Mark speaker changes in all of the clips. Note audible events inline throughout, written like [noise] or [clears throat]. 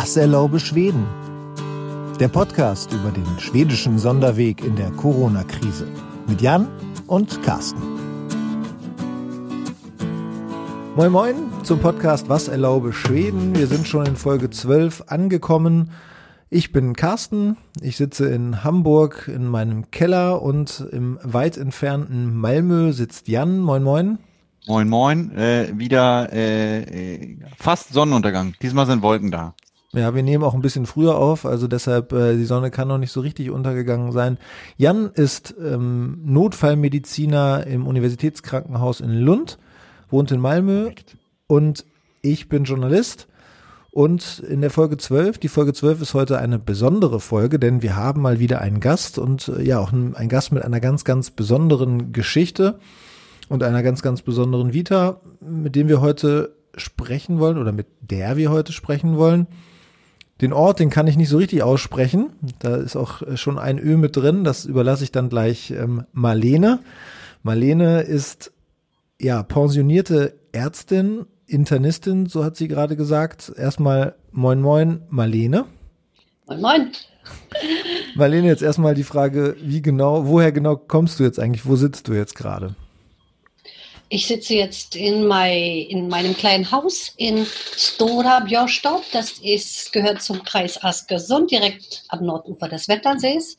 Speaker 1: Was erlaube Schweden? Der Podcast über den schwedischen Sonderweg in der Corona-Krise. Mit Jan und Carsten. Moin Moin zum Podcast Was erlaube Schweden. Wir sind schon in Folge 12 angekommen. Ich bin Carsten, ich sitze in Hamburg in meinem Keller und im weit entfernten Malmö sitzt Jan. Moin Moin.
Speaker 2: Moin Moin, äh, wieder äh, äh, fast Sonnenuntergang. Diesmal sind Wolken da.
Speaker 1: Ja, wir nehmen auch ein bisschen früher auf, also deshalb, äh, die Sonne kann noch nicht so richtig untergegangen sein. Jan ist ähm, Notfallmediziner im Universitätskrankenhaus in Lund, wohnt in Malmö und ich bin Journalist und in der Folge 12, die Folge 12 ist heute eine besondere Folge, denn wir haben mal wieder einen Gast und äh, ja, auch ein, ein Gast mit einer ganz, ganz besonderen Geschichte und einer ganz, ganz besonderen Vita, mit dem wir heute sprechen wollen oder mit der wir heute sprechen wollen. Den Ort, den kann ich nicht so richtig aussprechen. Da ist auch schon ein Ö mit drin. Das überlasse ich dann gleich ähm, Marlene. Marlene ist ja pensionierte Ärztin Internistin, so hat sie gerade gesagt. Erstmal moin moin, Marlene.
Speaker 3: Moin moin.
Speaker 1: Marlene, jetzt erstmal die Frage, wie genau, woher genau kommst du jetzt eigentlich? Wo sitzt du jetzt gerade?
Speaker 3: Ich sitze jetzt in, my, in meinem kleinen Haus in Stora Björstad. Das ist, gehört zum Kreis Askersund, direkt am Nordufer des Wetternsees.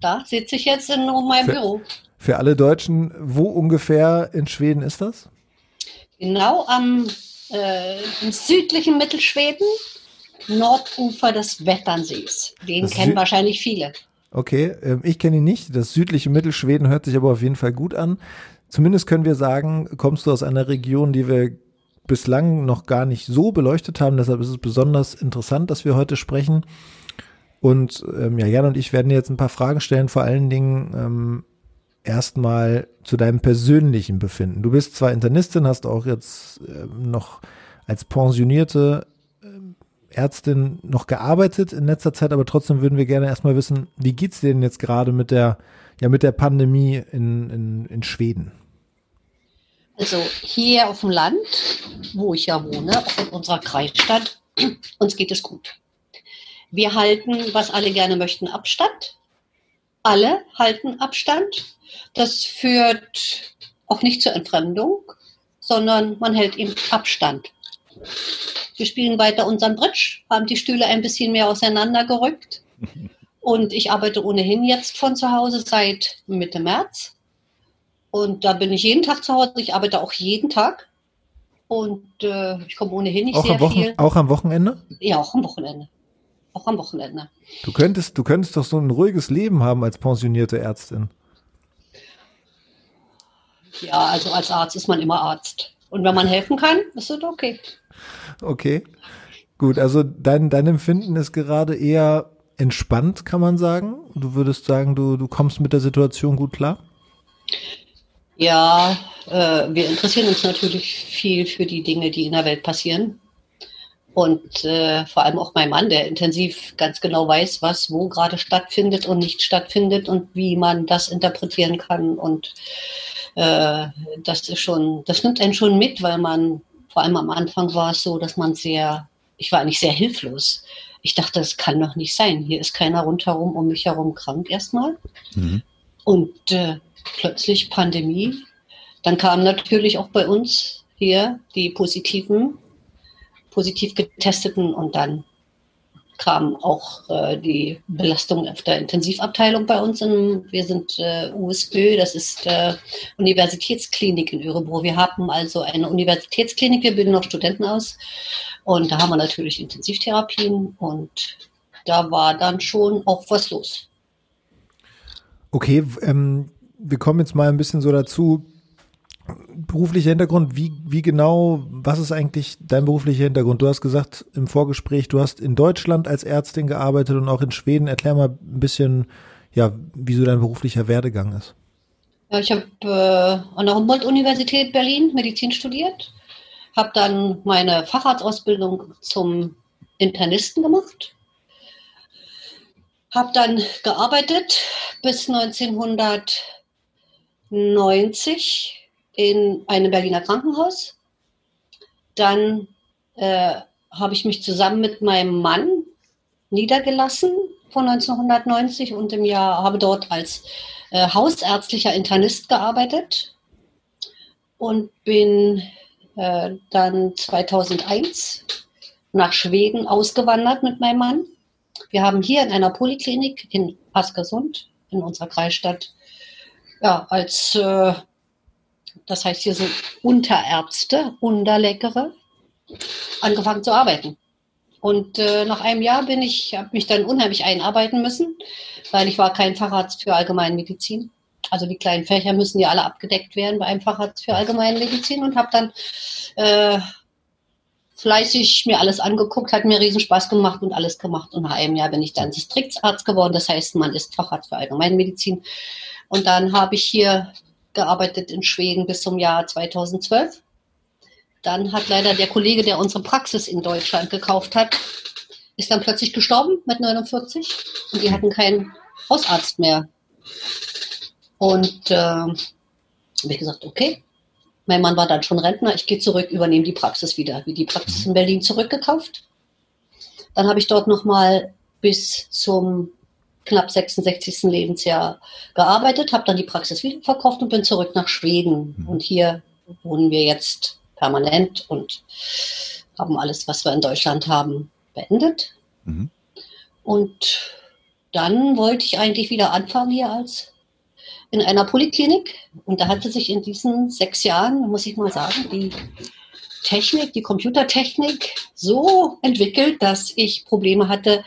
Speaker 3: Da sitze ich jetzt in meinem
Speaker 1: für,
Speaker 3: Büro.
Speaker 1: Für alle Deutschen, wo ungefähr in Schweden ist das?
Speaker 3: Genau am äh, südlichen Mittelschweden, Nordufer des Wetternsees. Den das kennen Sü wahrscheinlich viele.
Speaker 1: Okay, ähm, ich kenne ihn nicht. Das südliche Mittelschweden hört sich aber auf jeden Fall gut an. Zumindest können wir sagen, kommst du aus einer Region, die wir bislang noch gar nicht so beleuchtet haben. Deshalb ist es besonders interessant, dass wir heute sprechen. Und ähm, ja, Jan und ich werden jetzt ein paar Fragen stellen, vor allen Dingen ähm, erstmal zu deinem persönlichen Befinden. Du bist zwar Internistin, hast auch jetzt äh, noch als pensionierte äh, Ärztin noch gearbeitet in letzter Zeit, aber trotzdem würden wir gerne erstmal wissen, wie geht's dir denn jetzt gerade mit der, ja, mit der Pandemie in, in, in Schweden?
Speaker 3: Also hier auf dem Land, wo ich ja wohne, auch in unserer Kreisstadt, [clears throat] uns geht es gut. Wir halten, was alle gerne möchten, Abstand. Alle halten Abstand. Das führt auch nicht zur Entfremdung, sondern man hält ihm Abstand. Wir spielen weiter unseren Bridge, haben die Stühle ein bisschen mehr auseinandergerückt. [laughs] Und ich arbeite ohnehin jetzt von zu Hause seit Mitte März. Und da bin ich jeden Tag zu Hause. Ich arbeite auch jeden Tag. Und äh, ich komme ohnehin nicht
Speaker 1: auch
Speaker 3: sehr
Speaker 1: Wochen,
Speaker 3: viel.
Speaker 1: Auch am Wochenende?
Speaker 3: Ja, auch am Wochenende. Auch am Wochenende.
Speaker 1: Du könntest, du könntest doch so ein ruhiges Leben haben als pensionierte Ärztin.
Speaker 3: Ja, also als Arzt ist man immer Arzt. Und wenn man helfen kann, ist es okay.
Speaker 1: Okay. Gut, also dein, dein Empfinden ist gerade eher entspannt, kann man sagen. Du würdest sagen, du, du kommst mit der Situation gut klar?
Speaker 3: Ja, äh, wir interessieren uns natürlich viel für die Dinge, die in der Welt passieren. Und äh, vor allem auch mein Mann, der intensiv ganz genau weiß, was wo gerade stattfindet und nicht stattfindet und wie man das interpretieren kann. Und äh, das ist schon, das nimmt einen schon mit, weil man, vor allem am Anfang war es so, dass man sehr, ich war eigentlich sehr hilflos. Ich dachte, das kann doch nicht sein. Hier ist keiner rundherum um mich herum krank erstmal. Mhm. Und äh, plötzlich Pandemie. Dann kamen natürlich auch bei uns hier die positiven positiv getesteten und dann kam auch äh, die Belastung auf der Intensivabteilung bei uns. In, wir sind äh, USÖ, das ist äh, Universitätsklinik in Örebro. Wir haben also eine Universitätsklinik, wir bilden noch Studenten aus und da haben wir natürlich Intensivtherapien und da war dann schon auch was los.
Speaker 1: Okay, ähm, wir kommen jetzt mal ein bisschen so dazu, beruflicher Hintergrund, wie, wie genau, was ist eigentlich dein beruflicher Hintergrund? Du hast gesagt im Vorgespräch, du hast in Deutschland als Ärztin gearbeitet und auch in Schweden. Erklär mal ein bisschen, ja, wie so dein beruflicher Werdegang ist.
Speaker 3: Ja, ich habe äh, an der Humboldt-Universität Berlin Medizin studiert, habe dann meine Facharztausbildung zum Internisten gemacht, habe dann gearbeitet bis 1990 in einem Berliner Krankenhaus. Dann äh, habe ich mich zusammen mit meinem Mann niedergelassen von 1990 und im Jahr habe dort als äh, hausärztlicher Internist gearbeitet und bin äh, dann 2001 nach Schweden ausgewandert mit meinem Mann. Wir haben hier in einer Poliklinik in Askersund in unserer Kreisstadt ja als äh, das heißt hier so Unterärzte, Unterleckere, angefangen zu arbeiten. Und äh, nach einem Jahr bin ich, habe mich dann unheimlich einarbeiten müssen, weil ich war kein Facharzt für Allgemeinmedizin. Also die kleinen Fächer müssen ja alle abgedeckt werden bei einem Facharzt für Allgemeinmedizin und habe dann äh, fleißig mir alles angeguckt, hat mir riesen Spaß gemacht und alles gemacht. Und nach einem Jahr bin ich dann Distriktsarzt geworden. Das heißt, man ist Facharzt für Allgemeinmedizin. Und dann habe ich hier gearbeitet in Schweden bis zum Jahr 2012. Dann hat leider der Kollege, der unsere Praxis in Deutschland gekauft hat, ist dann plötzlich gestorben mit 49 und die hatten keinen Hausarzt mehr. Und äh, habe ich gesagt, okay, mein Mann war dann schon Rentner, ich gehe zurück, übernehme die Praxis wieder. Wie die Praxis in Berlin zurückgekauft. Dann habe ich dort nochmal bis zum knapp 66. Lebensjahr gearbeitet, habe dann die Praxis wieder verkauft und bin zurück nach Schweden. Mhm. Und hier wohnen wir jetzt permanent und haben alles, was wir in Deutschland haben, beendet. Mhm. Und dann wollte ich eigentlich wieder anfangen hier als in einer Poliklinik. Und da hatte sich in diesen sechs Jahren, muss ich mal sagen, die Technik, die Computertechnik so entwickelt, dass ich Probleme hatte,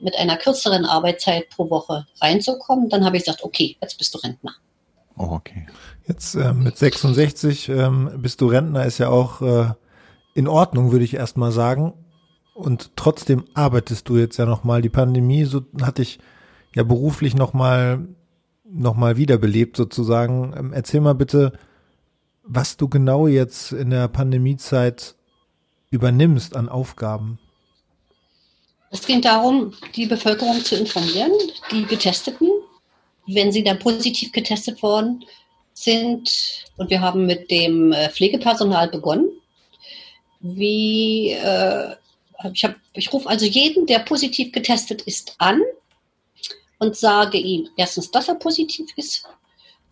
Speaker 3: mit einer kürzeren Arbeitszeit pro Woche reinzukommen. Dann habe ich gesagt, okay, jetzt bist du Rentner.
Speaker 1: Oh, okay. Jetzt äh, mit 66 ähm, bist du Rentner, ist ja auch äh, in Ordnung, würde ich erst mal sagen. Und trotzdem arbeitest du jetzt ja nochmal. Die Pandemie so hat dich ja beruflich nochmal noch mal wiederbelebt sozusagen. Ähm, erzähl mal bitte, was du genau jetzt in der Pandemiezeit übernimmst an Aufgaben.
Speaker 3: Es ging darum, die Bevölkerung zu informieren, die Getesteten, wenn sie dann positiv getestet worden sind. Und wir haben mit dem äh, Pflegepersonal begonnen. Wie, äh, ich, ich rufe also jeden, der positiv getestet ist, an und sage ihm erstens, dass er positiv ist,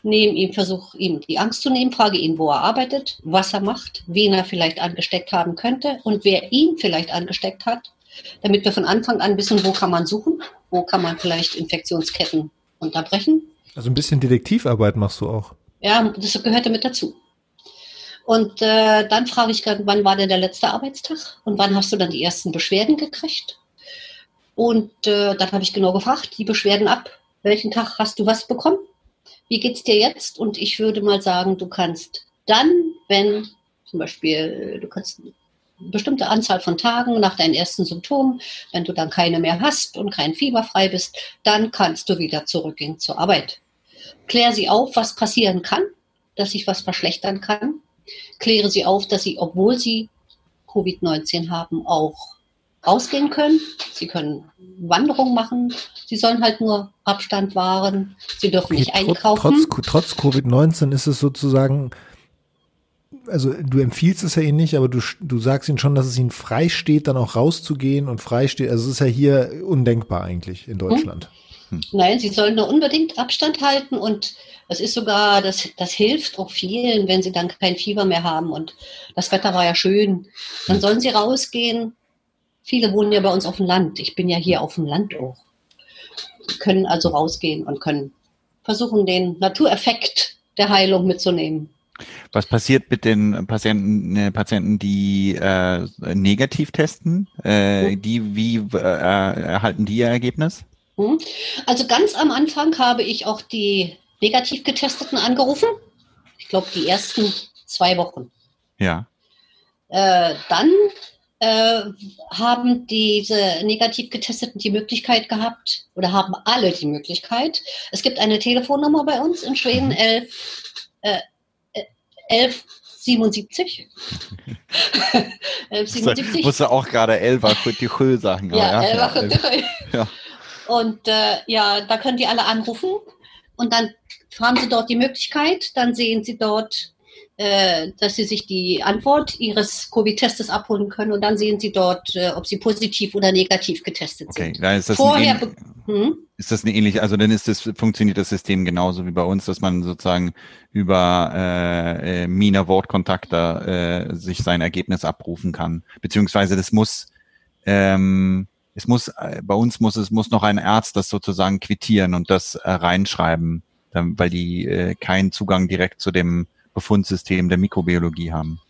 Speaker 3: nehme ihm, versuche ihm die Angst zu nehmen, frage ihn, wo er arbeitet, was er macht, wen er vielleicht angesteckt haben könnte und wer ihn vielleicht angesteckt hat damit wir von Anfang an wissen, wo kann man suchen, wo kann man vielleicht Infektionsketten unterbrechen.
Speaker 1: Also ein bisschen Detektivarbeit machst du auch.
Speaker 3: Ja, das gehört damit dazu. Und äh, dann frage ich gerade, wann war denn der letzte Arbeitstag und wann hast du dann die ersten Beschwerden gekriegt? Und äh, dann habe ich genau gefragt, die Beschwerden ab, welchen Tag hast du was bekommen? Wie geht's dir jetzt? Und ich würde mal sagen, du kannst dann, wenn zum Beispiel, du kannst bestimmte Anzahl von Tagen nach deinen ersten Symptomen, wenn du dann keine mehr hast und kein Fieber frei bist, dann kannst du wieder zurückgehen zur Arbeit. Klär sie auf, was passieren kann, dass sich was verschlechtern kann. Kläre sie auf, dass sie, obwohl sie Covid-19 haben, auch rausgehen können. Sie können Wanderungen machen. Sie sollen halt nur Abstand wahren. Sie dürfen okay, nicht einkaufen.
Speaker 1: Trotz, trotz Covid-19 ist es sozusagen also du empfiehlst es ja ihnen nicht, aber du, du sagst ihnen schon, dass es ihnen frei steht, dann auch rauszugehen und frei steht. Also es ist ja hier undenkbar eigentlich in Deutschland.
Speaker 3: Hm. Nein, sie sollen nur unbedingt Abstand halten und es ist sogar, das, das hilft auch vielen, wenn sie dann kein Fieber mehr haben und das Wetter war ja schön. Dann hm. sollen sie rausgehen. Viele wohnen ja bei uns auf dem Land. Ich bin ja hier auf dem Land auch. Können also rausgehen und können versuchen, den Natureffekt der Heilung mitzunehmen.
Speaker 2: Was passiert mit den Patienten, äh, Patienten die äh, negativ testen? Äh, die, wie äh, erhalten die ihr Ergebnis?
Speaker 3: Hm. Also ganz am Anfang habe ich auch die negativ getesteten angerufen. Ich glaube, die ersten zwei Wochen.
Speaker 2: Ja.
Speaker 3: Äh, dann äh, haben diese negativ getesteten die Möglichkeit gehabt oder haben alle die Möglichkeit. Es gibt eine Telefonnummer bei uns in Schweden, 11, äh, 1177.
Speaker 2: 1177. Musste auch gerade 1177 sagen.
Speaker 3: Ja, ja, 1177. Ja. Und äh, ja, da können die alle anrufen und dann haben sie dort die Möglichkeit, dann sehen sie dort äh, dass sie sich die Antwort ihres Covid-Testes abholen können und dann sehen sie dort, äh, ob sie positiv oder negativ getestet
Speaker 2: Okay,
Speaker 3: sind.
Speaker 2: da ist das
Speaker 3: Vorher, hm?
Speaker 2: ist das eine ähnliche, also dann ist das, funktioniert das System genauso wie bei uns, dass man sozusagen über äh, äh, Mina Wortkontakte äh, sich sein Ergebnis abrufen kann. Beziehungsweise das muss, ähm, es muss, äh, bei uns muss es muss noch ein Arzt das sozusagen quittieren und das äh, reinschreiben, dann, weil die äh, keinen Zugang direkt zu dem Befundsystem der Mikrobiologie haben.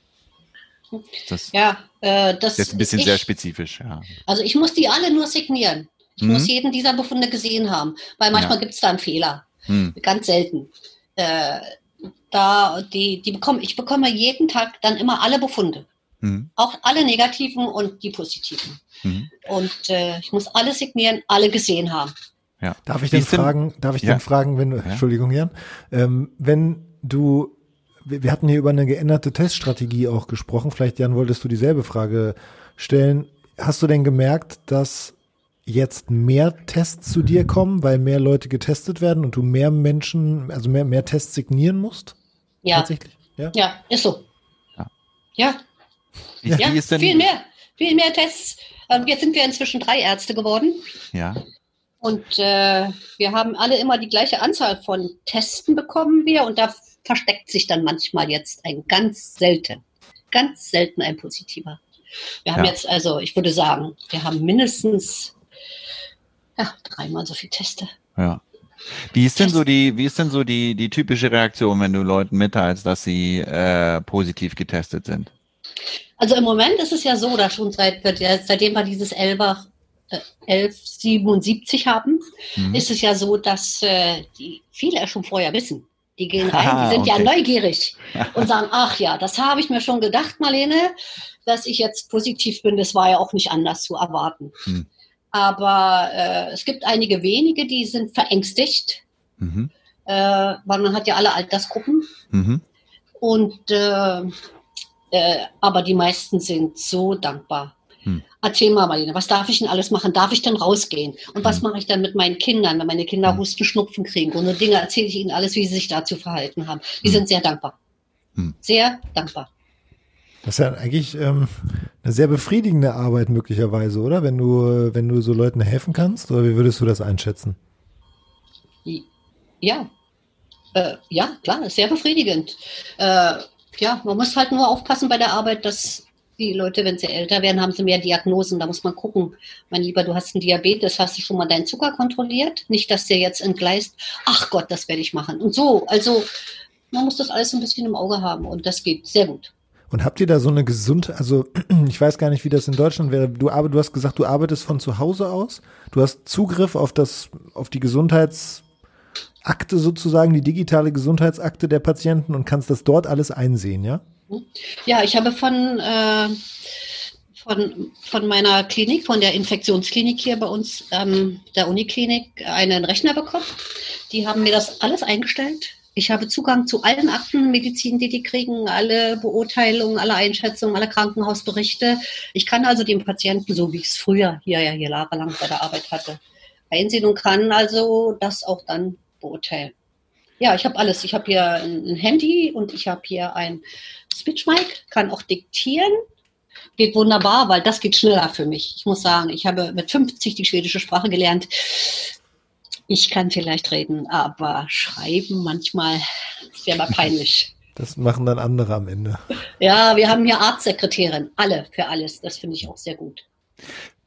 Speaker 2: Das
Speaker 3: ja, äh, das
Speaker 2: ist jetzt ein bisschen
Speaker 3: ich,
Speaker 2: sehr spezifisch, ja.
Speaker 3: Also ich muss die alle nur signieren. Ich
Speaker 2: Mhm.
Speaker 3: muss jeden dieser Befunde gesehen haben, weil manchmal
Speaker 2: Ja.
Speaker 3: gibt es da einen Fehler.
Speaker 2: Hm.
Speaker 3: Ganz selten. Äh, da die, die bekomme, ich bekomme jeden Tag dann immer alle Befunde.
Speaker 2: Hm.
Speaker 3: Auch alle negativen und die positiven.
Speaker 2: Hm.
Speaker 3: Und äh, ich muss alle signieren, alle gesehen haben.
Speaker 2: Ja.
Speaker 1: Darf ich denn fragen, darf ich
Speaker 2: Ja.
Speaker 1: denn fragen, wenn du, Entschuldigung, Jan, ähm, wenn du, wir, hatten hier über eine geänderte Teststrategie auch gesprochen, vielleicht Jan, wolltest du dieselbe Frage stellen. Hast du denn gemerkt, dass jetzt mehr Tests zu dir kommen, weil mehr Leute getestet werden und du mehr Menschen, also mehr, mehr Tests signieren musst?
Speaker 3: Ja,
Speaker 1: Tatsächlich? Ja.
Speaker 3: ja, ist so.
Speaker 2: Ja.
Speaker 3: Ja,
Speaker 2: Wie,
Speaker 3: ja,
Speaker 2: denn,
Speaker 3: viel mehr, viel mehr Tests. Ähm, jetzt sind wir inzwischen drei Ärzte geworden.
Speaker 2: Ja.
Speaker 3: Und äh, wir haben alle immer die gleiche Anzahl von Testen bekommen wir und da versteckt sich dann manchmal jetzt ein ganz selten, ganz selten ein positiver. Wir haben
Speaker 2: Ja.
Speaker 3: jetzt also, ich würde sagen, wir haben mindestens ja, dreimal so viele Teste.
Speaker 2: Ja. Wie ist denn so die, wie ist denn so die, die typische Reaktion, wenn du Leuten mitteilst, dass sie äh, positiv getestet sind?
Speaker 3: Also im Moment ist es ja so, dass schon seit, seitdem wir dieses 11, äh, 1177 haben,
Speaker 2: Mhm.
Speaker 3: ist es ja so, dass äh, die viele ja schon vorher wissen. Die gehen [laughs] rein, die sind ja
Speaker 2: okay.
Speaker 3: neugierig und [laughs] sagen, ach ja, das habe ich mir schon gedacht, Marlene, dass ich jetzt positiv bin, das war ja auch nicht anders zu erwarten.
Speaker 2: Hm.
Speaker 3: Aber äh, es gibt einige wenige, die sind verängstigt,
Speaker 2: Mhm.
Speaker 3: äh, weil man hat ja alle Altersgruppen
Speaker 2: Mhm.
Speaker 3: und äh, äh, aber die meisten sind so dankbar.
Speaker 2: Hm.
Speaker 3: Erzähl mal, Marlene, was darf ich denn alles machen? Darf ich denn rausgehen? Und was
Speaker 2: Hm.
Speaker 3: mache ich dann mit meinen Kindern, wenn meine Kinder
Speaker 2: Hm.
Speaker 3: Husten, Schnupfen kriegen? Und so Dinge erzähle ich ihnen alles, wie sie sich dazu verhalten haben. Die
Speaker 2: Hm.
Speaker 3: sind sehr dankbar.
Speaker 2: Hm.
Speaker 3: Sehr dankbar.
Speaker 1: Das ist ja eigentlich ähm, eine sehr befriedigende Arbeit möglicherweise, oder? Wenn du, wenn du so Leuten helfen kannst, oder wie würdest du das einschätzen?
Speaker 3: Ja. Äh, ja, klar, ist sehr befriedigend. Äh, ja, man muss halt nur aufpassen bei der Arbeit, dass die Leute, wenn sie älter werden, haben sie mehr Diagnosen. Da muss man gucken. Mein Lieber, du hast einen Diabetes, hast du schon mal deinen Zucker kontrolliert? Nicht, dass der jetzt entgleist. Ach Gott, das werde ich machen. Und so, also man muss das alles ein bisschen im Auge haben und das geht sehr gut.
Speaker 1: Und habt ihr da so eine Gesundheit, also [clears throat] ich weiß gar nicht, wie das in Deutschland wäre. Du, du hast gesagt, du arbeitest von zu Hause aus. Du hast Zugriff auf das, auf die Gesundheitsakte sozusagen, die digitale Gesundheitsakte der Patienten und kannst das dort alles einsehen, ja?
Speaker 3: Ja, ich habe von, äh, von, von meiner Klinik, von der Infektionsklinik hier bei uns, ähm, der Uniklinik, einen Rechner bekommen. Die haben mir das alles eingestellt. Ich habe Zugang zu allen Akten, Medizin, die die kriegen, alle Beurteilungen, alle Einschätzungen, alle Krankenhausberichte. Ich kann also den Patienten, so wie ich es früher hier ja hier jahrelang bei der Arbeit hatte, einsehen und kann also das auch dann beurteilen. Ja, ich habe alles. Ich habe hier ein, Handy und ich habe hier ein Speechmic, kann auch diktieren. Geht wunderbar, weil das geht schneller für mich. Ich muss sagen, ich habe mit 50 die schwedische Sprache gelernt. Ich kann vielleicht reden, aber schreiben manchmal ist ja mal peinlich. [laughs]
Speaker 1: Das machen dann andere am Ende.
Speaker 3: Ja, wir haben hier Arztsekretärin, alle für alles. Das finde ich auch sehr gut.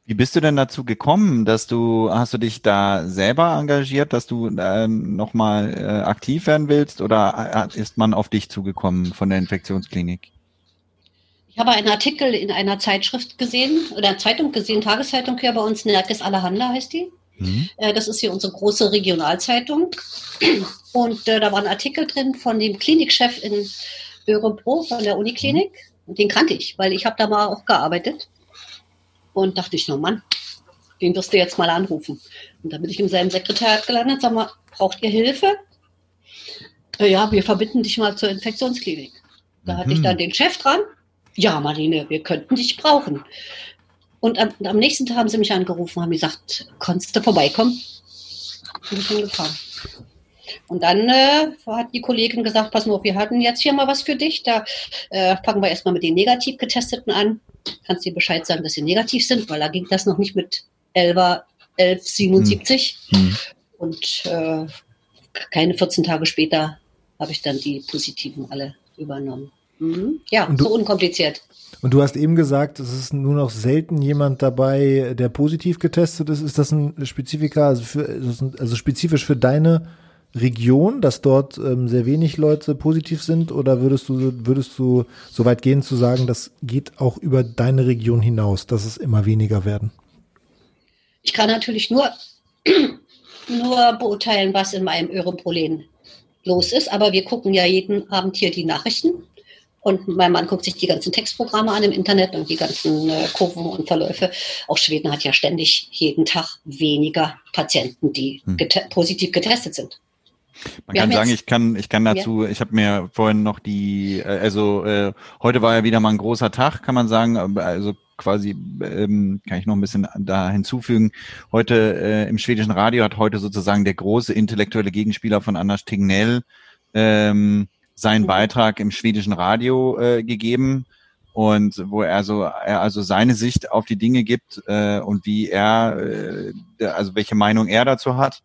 Speaker 2: Wie bist du denn dazu gekommen, dass du, hast du dich da selber engagiert, dass du äh, nochmal äh, aktiv werden willst oder äh, ist man auf dich zugekommen von der Infektionsklinik?
Speaker 3: Ich habe einen Artikel in einer Zeitschrift gesehen, oder Zeitung gesehen, Tageszeitung hier bei uns, Nerkes Allerhanda heißt die.
Speaker 2: Mhm.
Speaker 3: Äh, Das ist hier unsere große Regionalzeitung. Und äh, da war ein Artikel drin von dem Klinikchef in Örebro von der Uniklinik. Und den kannte ich, weil ich habe da mal auch gearbeitet. Und dachte ich, no Mann, den wirst du jetzt mal anrufen. Und dann bin ich in seinem Sekretariat gelandet, sag mal, braucht ihr Hilfe? Äh, ja, wir verbinden dich mal zur Infektionsklinik. Da hatte ich
Speaker 2: Mhm.
Speaker 3: dann den Chef dran. Ja, Marlene, wir könnten dich brauchen. Und am, am nächsten Tag haben sie mich angerufen, haben gesagt, konntest du vorbeikommen? Bin ich hingefahren. Und dann äh, hat die Kollegin gesagt, pass mal auf, wir hatten jetzt hier mal was für dich. Da äh, fangen wir erstmal mit den negativ getesteten an. Kannst dir Bescheid sagen, dass sie negativ sind, weil da ging das noch nicht mit 11, 1177. Hm. Und äh, keine 14 Tage später habe ich dann die positiven alle übernommen. Mhm. Ja, du, so unkompliziert.
Speaker 1: Und du hast eben gesagt, es ist nur noch selten jemand dabei, der positiv getestet ist. Ist das ein Spezifika, also, für, also spezifisch für deine Region, dass dort ähm, sehr wenig Leute positiv sind? Oder würdest du, würdest du so weit gehen zu sagen, das geht auch über deine Region hinaus, dass es immer weniger werden?
Speaker 3: Ich kann natürlich nur, [clears throat] nur beurteilen, was in meinem Öreprolen los ist, aber wir gucken ja jeden Abend hier die Nachrichten und mein Mann guckt sich die ganzen Textprogramme an im Internet und die ganzen äh, Kurven und Verläufe. Auch Schweden hat ja ständig jeden Tag weniger Patienten, die hm. get positiv getestet sind.
Speaker 2: Man Wir kann sagen, ich kann, ich kann dazu, ja. ich habe mir vorhin noch die, äh, also äh, heute war ja wieder mal ein großer Tag, kann man sagen, also quasi ähm, kann ich noch ein bisschen da hinzufügen. Heute äh, im schwedischen Radio hat heute sozusagen der große intellektuelle Gegenspieler von Anders Tegnell ähm, seinen mhm. Beitrag im schwedischen Radio äh, gegeben und wo er so er also seine Sicht auf die Dinge gibt äh, und wie er äh, also welche Meinung er dazu hat.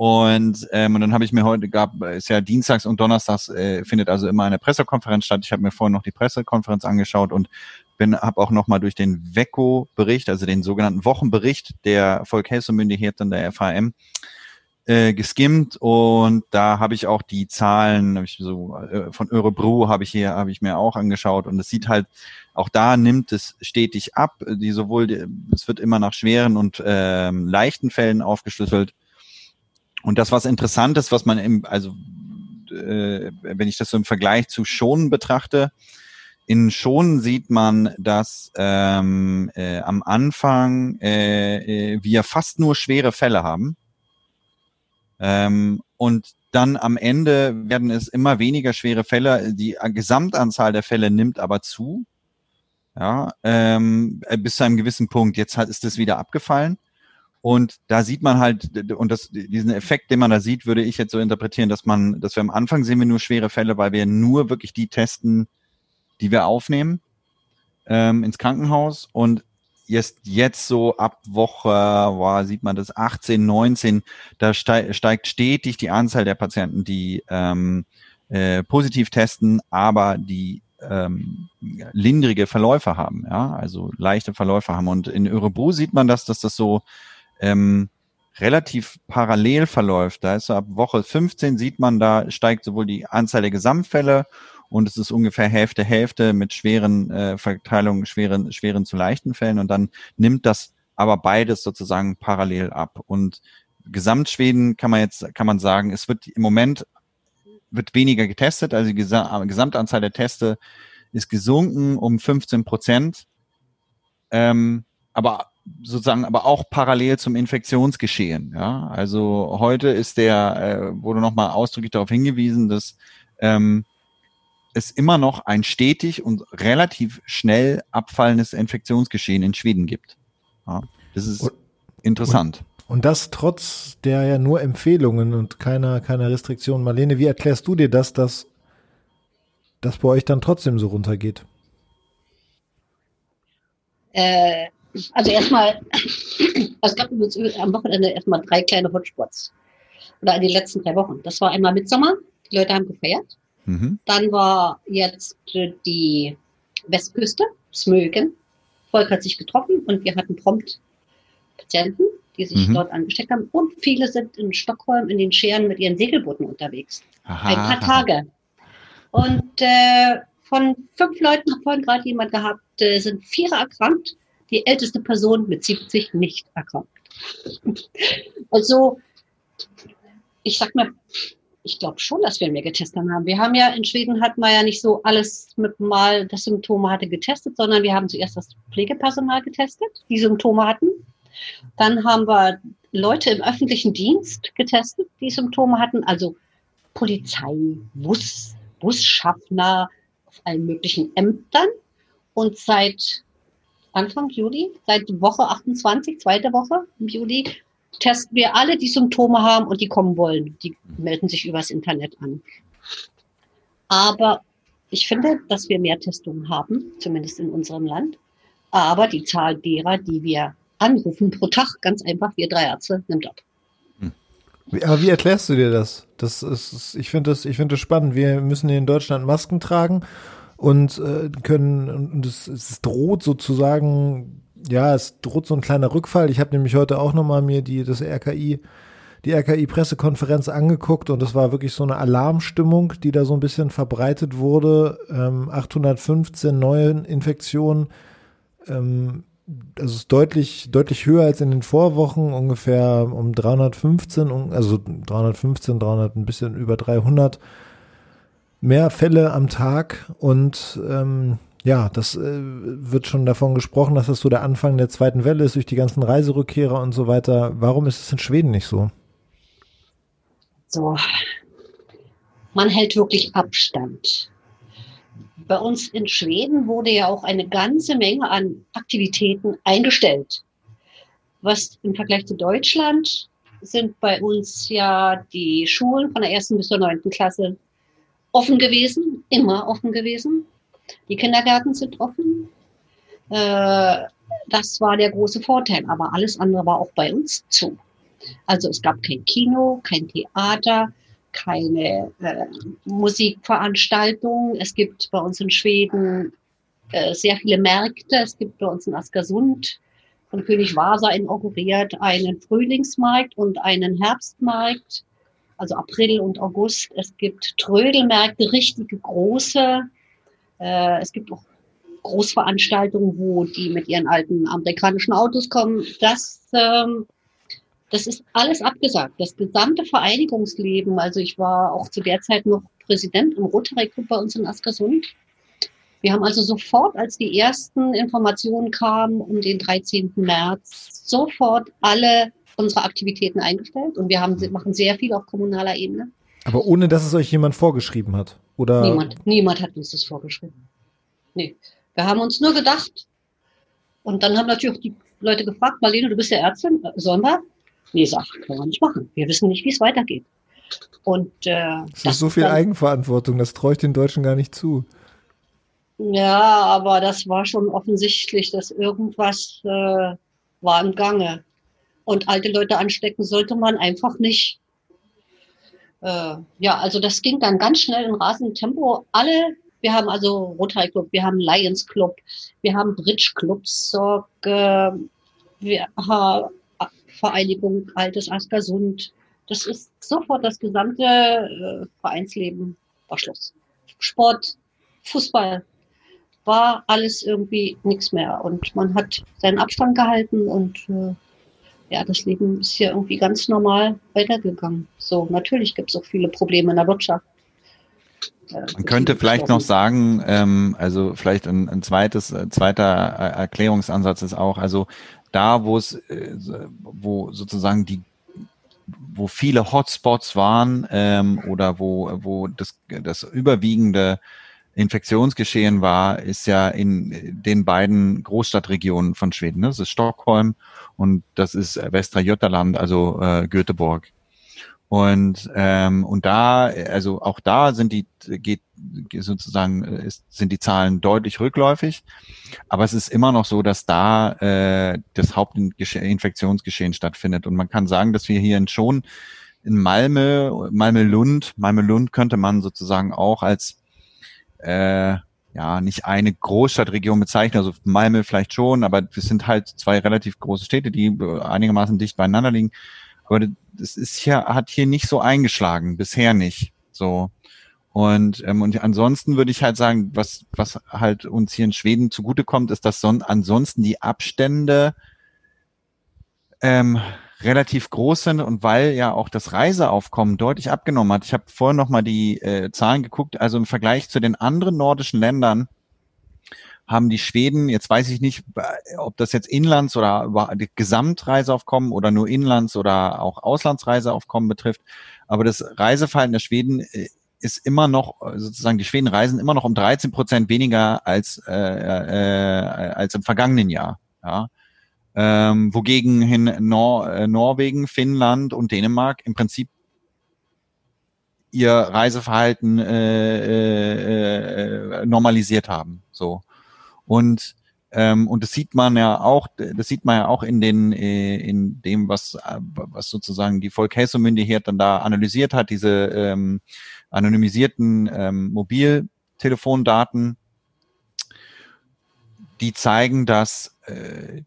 Speaker 2: Und, ähm, und dann habe ich mir heute gab ist ja dienstags und donnerstags äh, findet also immer eine Pressekonferenz statt. Ich habe mir vorhin noch die Pressekonferenz angeschaut und bin habe auch noch mal durch den Weco Bericht, also den sogenannten Wochenbericht der Volkshelsemyndigheiten der FAM äh, geskimmt. Und da habe ich auch die Zahlen hab ich so äh, von Örebro habe ich hier habe ich mir auch angeschaut. Und es sieht halt auch da nimmt es stetig ab. Die sowohl es wird immer nach schweren und ähm, leichten Fällen aufgeschlüsselt und das was interessant ist was man im also äh, wenn ich das so im Vergleich zu Schonen betrachte in Schonen sieht man, dass ähm, äh, am Anfang äh, äh, wir fast nur schwere Fälle haben ähm, und dann am Ende werden es immer weniger schwere Fälle. Die Gesamtanzahl der Fälle nimmt aber zu. Ja, ähm, bis zu einem gewissen Punkt. Jetzt hat, ist das wieder abgefallen. Und da sieht man halt, und das, diesen Effekt, den man da sieht, würde ich jetzt so interpretieren, dass man, dass wir am Anfang sehen wir nur schwere Fälle, weil wir nur wirklich die testen, die wir aufnehmen ähm, ins Krankenhaus. Und jetzt, jetzt so ab Woche, boah, sieht man das, 18, 19, da steigt stetig die Anzahl der Patienten, die ähm, äh, positiv testen, aber die ähm, lindrige Verläufe haben, ja, also leichte Verläufe haben. Und in Örebro sieht man das, dass das so ähm, relativ parallel verläuft. Da ist ab Woche 15 sieht man, da steigt sowohl die Anzahl der Gesamtfälle und es ist ungefähr Hälfte Hälfte mit schweren äh, Verteilungen, schweren, schweren zu leichten Fällen und dann nimmt das aber beides sozusagen parallel ab. Und Gesamtschweden kann man jetzt, kann man sagen, es wird im Moment wird weniger getestet, also die Gesamtanzahl der Teste ist gesunken um 15 Prozent, ähm, aber sozusagen, aber auch parallel zum Infektionsgeschehen. Ja, also heute ist der äh, wurde nochmal ausdrücklich darauf hingewiesen, dass ähm, es immer noch ein stetig und relativ schnell abfallendes Infektionsgeschehen in Schweden gibt. Ja, das ist und, interessant.
Speaker 1: Und, und, das trotz der ja nur Empfehlungen und keiner, keiner Restriktionen. Marlene, wie erklärst du dir das, dass das bei euch dann trotzdem so runtergeht?
Speaker 3: Äh, also erstmal, es gab am Wochenende erstmal drei kleine Hotspots. Oder in den letzten drei Wochen. Das war einmal Mitsommer, die Leute haben gefeiert. Mhm. Dann war jetzt die Westküste, Smögen. Volk hat sich getroffen und wir hatten prompt Patienten, die sich mhm. dort angesteckt haben. Und viele sind in Stockholm in den Scheren mit ihren Segelbooten unterwegs. Aha. Ein paar Tage. Und äh, von fünf Leuten, hat vorhin gerade jemand gehabt, äh, sind vier erkrankt. Die älteste Person mit 70 nicht erkrankt. also, ich sag mal, ich glaube schon, dass wir mehr getestet haben. Wir haben ja in Schweden hat man ja nicht so alles mit mal das Symptome hatte getestet, sondern wir haben zuerst das Pflegepersonal getestet, die Symptome hatten. Dann haben wir Leute im öffentlichen Dienst getestet, die Symptome hatten, also Polizei, Bus, Busschaffner auf allen möglichen Ämtern. Und seit Anfang Juli, seit Woche 28, zweite Woche im Juli, testen wir alle, die Symptome haben und die kommen wollen. Die melden sich übers Internet an. Aber ich finde, dass wir mehr Testungen haben, zumindest in unserem Land. Aber die Zahl derer, die wir anrufen pro Tag, ganz einfach, wir drei Ärzte, nimmt ab.
Speaker 1: Aber wie erklärst du dir das? Das ist, ich finde das, ich finde das spannend. Wir müssen in Deutschland Masken tragen und äh, können, und es, es droht sozusagen, ja, es droht so ein kleiner Rückfall. Ich habe nämlich heute auch nochmal mir die, das RKI, die RKI-Pressekonferenz angeguckt und es war wirklich so eine Alarmstimmung, die da so ein bisschen verbreitet wurde. Ähm, 815 neue Infektionen. Ähm, also ist deutlich, deutlich höher als in den Vorwochen, ungefähr um 315, also 315, 300, ein bisschen über 300 mehr Fälle am Tag und ähm, ja, das äh, wird schon davon gesprochen, dass das so der Anfang der zweiten Welle ist durch die ganzen Reiserückkehrer und so weiter. Warum ist es in Schweden nicht so?
Speaker 3: So, man hält wirklich Abstand bei uns in Schweden wurde ja auch eine ganze Menge an Aktivitäten eingestellt. Was im Vergleich zu Deutschland sind bei uns ja die Schulen von der ersten bis zur neunten Klasse offen gewesen, immer offen gewesen. Die Kindergärten sind offen. Äh, das war der große Vorteil, aber alles andere war auch bei uns zu. Also es gab kein Kino, kein Theater, keine äh, Musikveranstaltungen. Es gibt bei uns in Schweden äh, sehr viele Märkte. Es gibt bei uns in Askersund von König Vasa inauguriert einen Frühlingsmarkt und einen Herbstmarkt, also April und August. Es gibt Trödelmärkte, richtige große. Äh, es gibt auch Großveranstaltungen, wo die mit ihren alten amerikanischen Autos kommen. Das ähm, das ist alles abgesagt. Das gesamte Vereinigungsleben, also ich war auch zu der Zeit noch Präsident im Rotary Club bei uns in Askersund. Wir haben also sofort, als die ersten Informationen kamen um den 13. März, sofort alle unsere Aktivitäten eingestellt und wir haben, machen sehr viel auf kommunaler Ebene.
Speaker 1: Aber ohne, dass es euch jemand vorgeschrieben hat, oder?
Speaker 3: Niemand, niemand hat uns das vorgeschrieben. Nee. Wir haben uns nur gedacht, und dann haben natürlich die Leute gefragt, Marlene, du bist ja Ärztin, sollen wir? Nee, sag, können wir nicht machen. Wir wissen nicht, wie es weitergeht. Und äh,
Speaker 1: das, das ist so viel dann, Eigenverantwortung, das traue ich den Deutschen gar nicht zu.
Speaker 3: Ja, aber das war schon offensichtlich, dass irgendwas äh, war im Gange. Und alte Leute anstecken sollte man einfach nicht. Äh, ja, also das ging dann ganz schnell in rasendem Tempo. Alle, wir haben also Rotary Club, wir haben Lions Club, wir haben Bridge Clubs, so, äh, wir haben Vereinigung Altes Askersund. Das ist sofort das gesamte äh, Vereinsleben war Schluss. Sport, Fußball, war alles irgendwie nichts mehr. Und man hat seinen Abstand gehalten und äh, ja, das Leben ist hier irgendwie ganz normal weitergegangen. So, natürlich gibt es auch viele Probleme in der Wirtschaft.
Speaker 2: Äh, man könnte vielleicht noch sagen, ähm, also vielleicht ein, ein zweites, äh, zweiter Erklärungsansatz ist auch, also da, wo es, äh, wo sozusagen die wo viele Hotspots waren ähm, oder wo, wo das, das überwiegende Infektionsgeschehen war, ist ja in den beiden Großstadtregionen von Schweden. Ne? Das ist Stockholm und das ist Västra Götaland, also äh, Göteborg. Und ähm, und da, also auch da sind die geht sozusagen ist, sind die Zahlen deutlich rückläufig, aber es ist immer noch so, dass da äh, das Hauptinfektionsgeschehen stattfindet. Und man kann sagen, dass wir hier in schon in Malmö, Malmö-Lund, Malmö-Lund könnte man sozusagen auch als äh, ja nicht eine Großstadtregion bezeichnen, also Malmö vielleicht schon, aber wir sind halt zwei relativ große Städte, die einigermaßen dicht beieinander liegen. Aber das ist hier, hat hier nicht so eingeschlagen, bisher nicht. So. Und, ähm, und ansonsten würde ich halt sagen, was, was halt uns hier in Schweden zugutekommt, ist, dass son ansonsten die Abstände ähm, relativ groß sind und weil ja auch das Reiseaufkommen deutlich abgenommen hat. Ich habe vorhin noch mal die äh, Zahlen geguckt, also im Vergleich zu den anderen nordischen Ländern haben die Schweden, jetzt weiß ich nicht, ob das jetzt Inlands- oder Gesamtreiseaufkommen oder nur Inlands- oder auch Auslandsreiseaufkommen betrifft, aber das Reiseverhalten der Schweden äh, ist immer noch, sozusagen die Schweden reisen immer noch um 13 Prozent weniger als, äh, äh, als im vergangenen Jahr. Ja. Ähm, wogegen hin Nor äh, Norwegen, Finnland und Dänemark im Prinzip ihr Reiseverhalten äh, äh, äh, normalisiert haben. So und ähm, und das sieht man ja auch, das sieht man ja auch in den äh, in dem was was sozusagen die Volksmündigkeit dann da analysiert hat, diese ähm, anonymisierten ähm, Mobiltelefondaten, die zeigen, dass äh,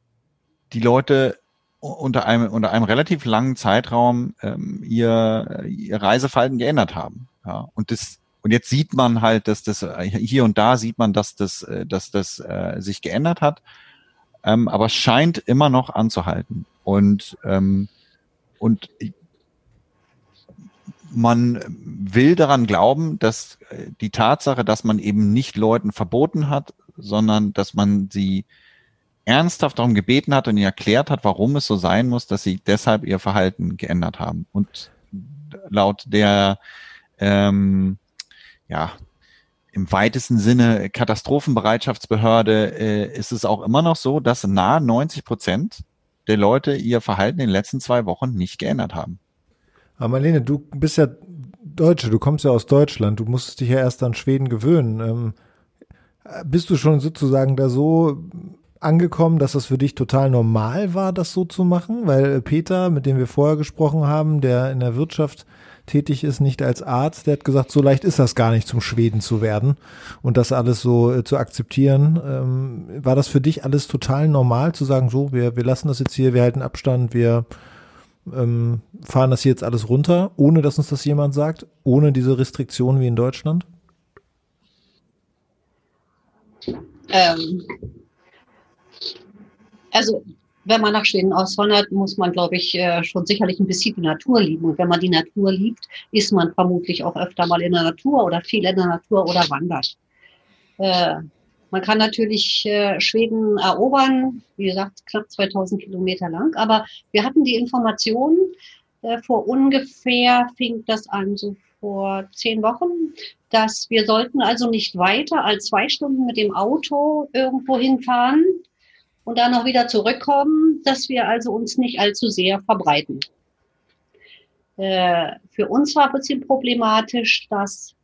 Speaker 2: die Leute unter einem, unter einem relativ langen Zeitraum ähm, ihr, ihr Reiseverhalten geändert haben. Ja, und das und jetzt sieht man halt, dass das hier und da sieht man, dass das, äh, dass das äh, sich geändert hat, ähm, aber scheint immer noch anzuhalten. Und ähm, und man will daran glauben, dass äh, die Tatsache, dass man eben nicht Leuten verboten hat, sondern dass man sie ernsthaft darum gebeten hat und ihnen erklärt hat, warum es so sein muss, dass sie deshalb ihr Verhalten geändert haben. Und laut der ähm, ja im weitesten Sinne Katastrophenbereitschaftsbehörde äh, ist es auch immer noch so, dass nahe 90 Prozent der Leute ihr Verhalten in den letzten zwei Wochen nicht geändert haben.
Speaker 1: Aber Marlene, du bist ja Deutsche, du kommst ja aus Deutschland, du musstest dich ja erst an Schweden gewöhnen. Ähm, bist du schon sozusagen da so angekommen, dass das für dich total normal war, das so zu machen? Weil Peter, mit dem wir vorher gesprochen haben, der in der Wirtschaft tätig ist, nicht als Arzt, der hat gesagt, so leicht ist das gar nicht, zum Schweden zu werden und das alles so äh, zu akzeptieren. Ähm, war das für dich alles total normal zu sagen, so, wir, wir lassen das jetzt hier, wir halten Abstand, wir ähm, fahren das hier jetzt alles runter, ohne dass uns das jemand sagt, ohne diese Restriktionen wie in Deutschland?
Speaker 3: Ähm, also wenn man nach Schweden auswandert, muss man, glaube ich, äh, schon sicherlich ein bisschen die Natur lieben. Und wenn man die Natur liebt, ist man vermutlich auch öfter mal in der Natur oder viel in der Natur oder wandert. Äh, man kann natürlich äh, Schweden erobern, wie gesagt, knapp 2000 Kilometer lang. Aber wir hatten die Information, vor ungefähr fing das an, so vor zehn Wochen, dass wir sollten also nicht weiter als zwei Stunden mit dem Auto irgendwo hinfahren und dann noch wieder zurückkommen, dass wir also uns nicht allzu sehr verbreiten. Äh, für uns war ein bisschen problematisch, dass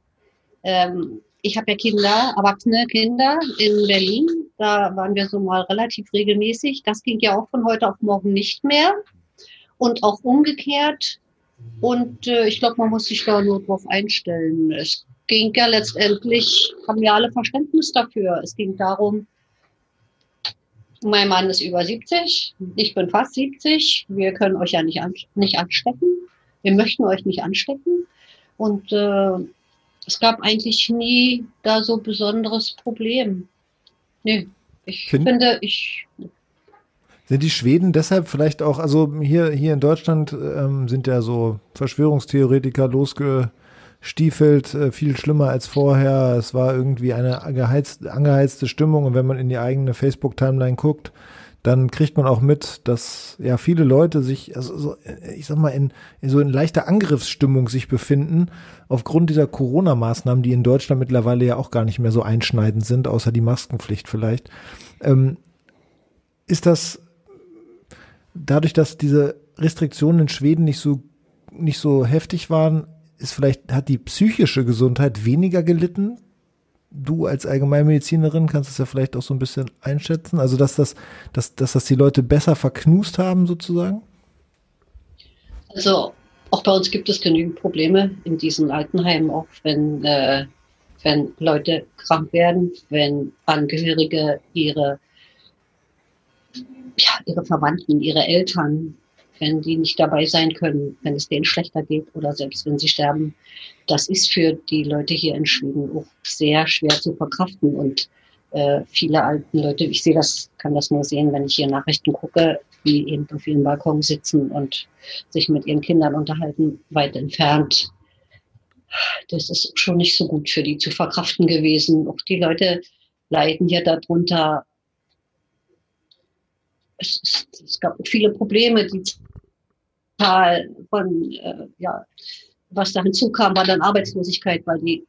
Speaker 3: ähm, ich habe ja Kinder, erwachsene Kinder in Berlin. Da waren wir so mal relativ regelmäßig. Das ging ja auch von heute auf morgen nicht mehr. Und auch umgekehrt. Und äh, ich glaube, man muss sich da nur drauf einstellen. Es ging ja letztendlich, haben wir alle Verständnis dafür. Es ging darum, mein Mann ist über 70, ich bin fast 70. Wir können euch ja nicht, an, nicht anstecken. Wir möchten euch nicht anstecken. Und äh, es gab eigentlich nie da so besonderes Problem. Nee, ich Find finde, ich.
Speaker 1: Sind die Schweden deshalb vielleicht auch, also hier, hier in Deutschland ähm, sind ja so Verschwörungstheoretiker losge, stiefelt, äh, viel schlimmer als vorher. Es war irgendwie eine angeheizte, angeheizte Stimmung und wenn man in die eigene Facebook-Timeline guckt, dann kriegt man auch mit, dass ja viele Leute sich, also so, ich sag mal, in, in so in leichter Angriffsstimmung sich befinden, aufgrund dieser Corona-Maßnahmen, die in Deutschland mittlerweile ja auch gar nicht mehr so einschneidend sind, außer die Maskenpflicht vielleicht. Ähm, ist das dadurch, dass diese Restriktionen in Schweden nicht so nicht so heftig waren, ist vielleicht, hat die psychische Gesundheit weniger gelitten? Du als Allgemeinmedizinerin kannst es ja vielleicht auch so ein bisschen einschätzen. Also, dass das, dass, dass das die Leute besser verknust haben, sozusagen?
Speaker 3: Also, auch bei uns gibt es genügend Probleme in diesen Altenheimen, auch wenn, äh, wenn Leute krank werden, wenn Angehörige ihre, ja, ihre Verwandten, ihre Eltern wenn die nicht dabei sein können, wenn es denen schlechter geht oder selbst wenn sie sterben. Das ist für die Leute hier in Schweden auch sehr schwer zu verkraften und äh, viele alten Leute, ich sehe das, kann das nur sehen, wenn ich hier Nachrichten gucke, die eben auf ihren Balkon sitzen und sich mit ihren Kindern unterhalten, weit entfernt. Das ist schon nicht so gut für die zu verkraften gewesen. Auch die Leute leiden hier darunter. Es, es gab viele Probleme, die Zahl von, äh, ja, was da hinzukam, war dann Arbeitslosigkeit, weil die,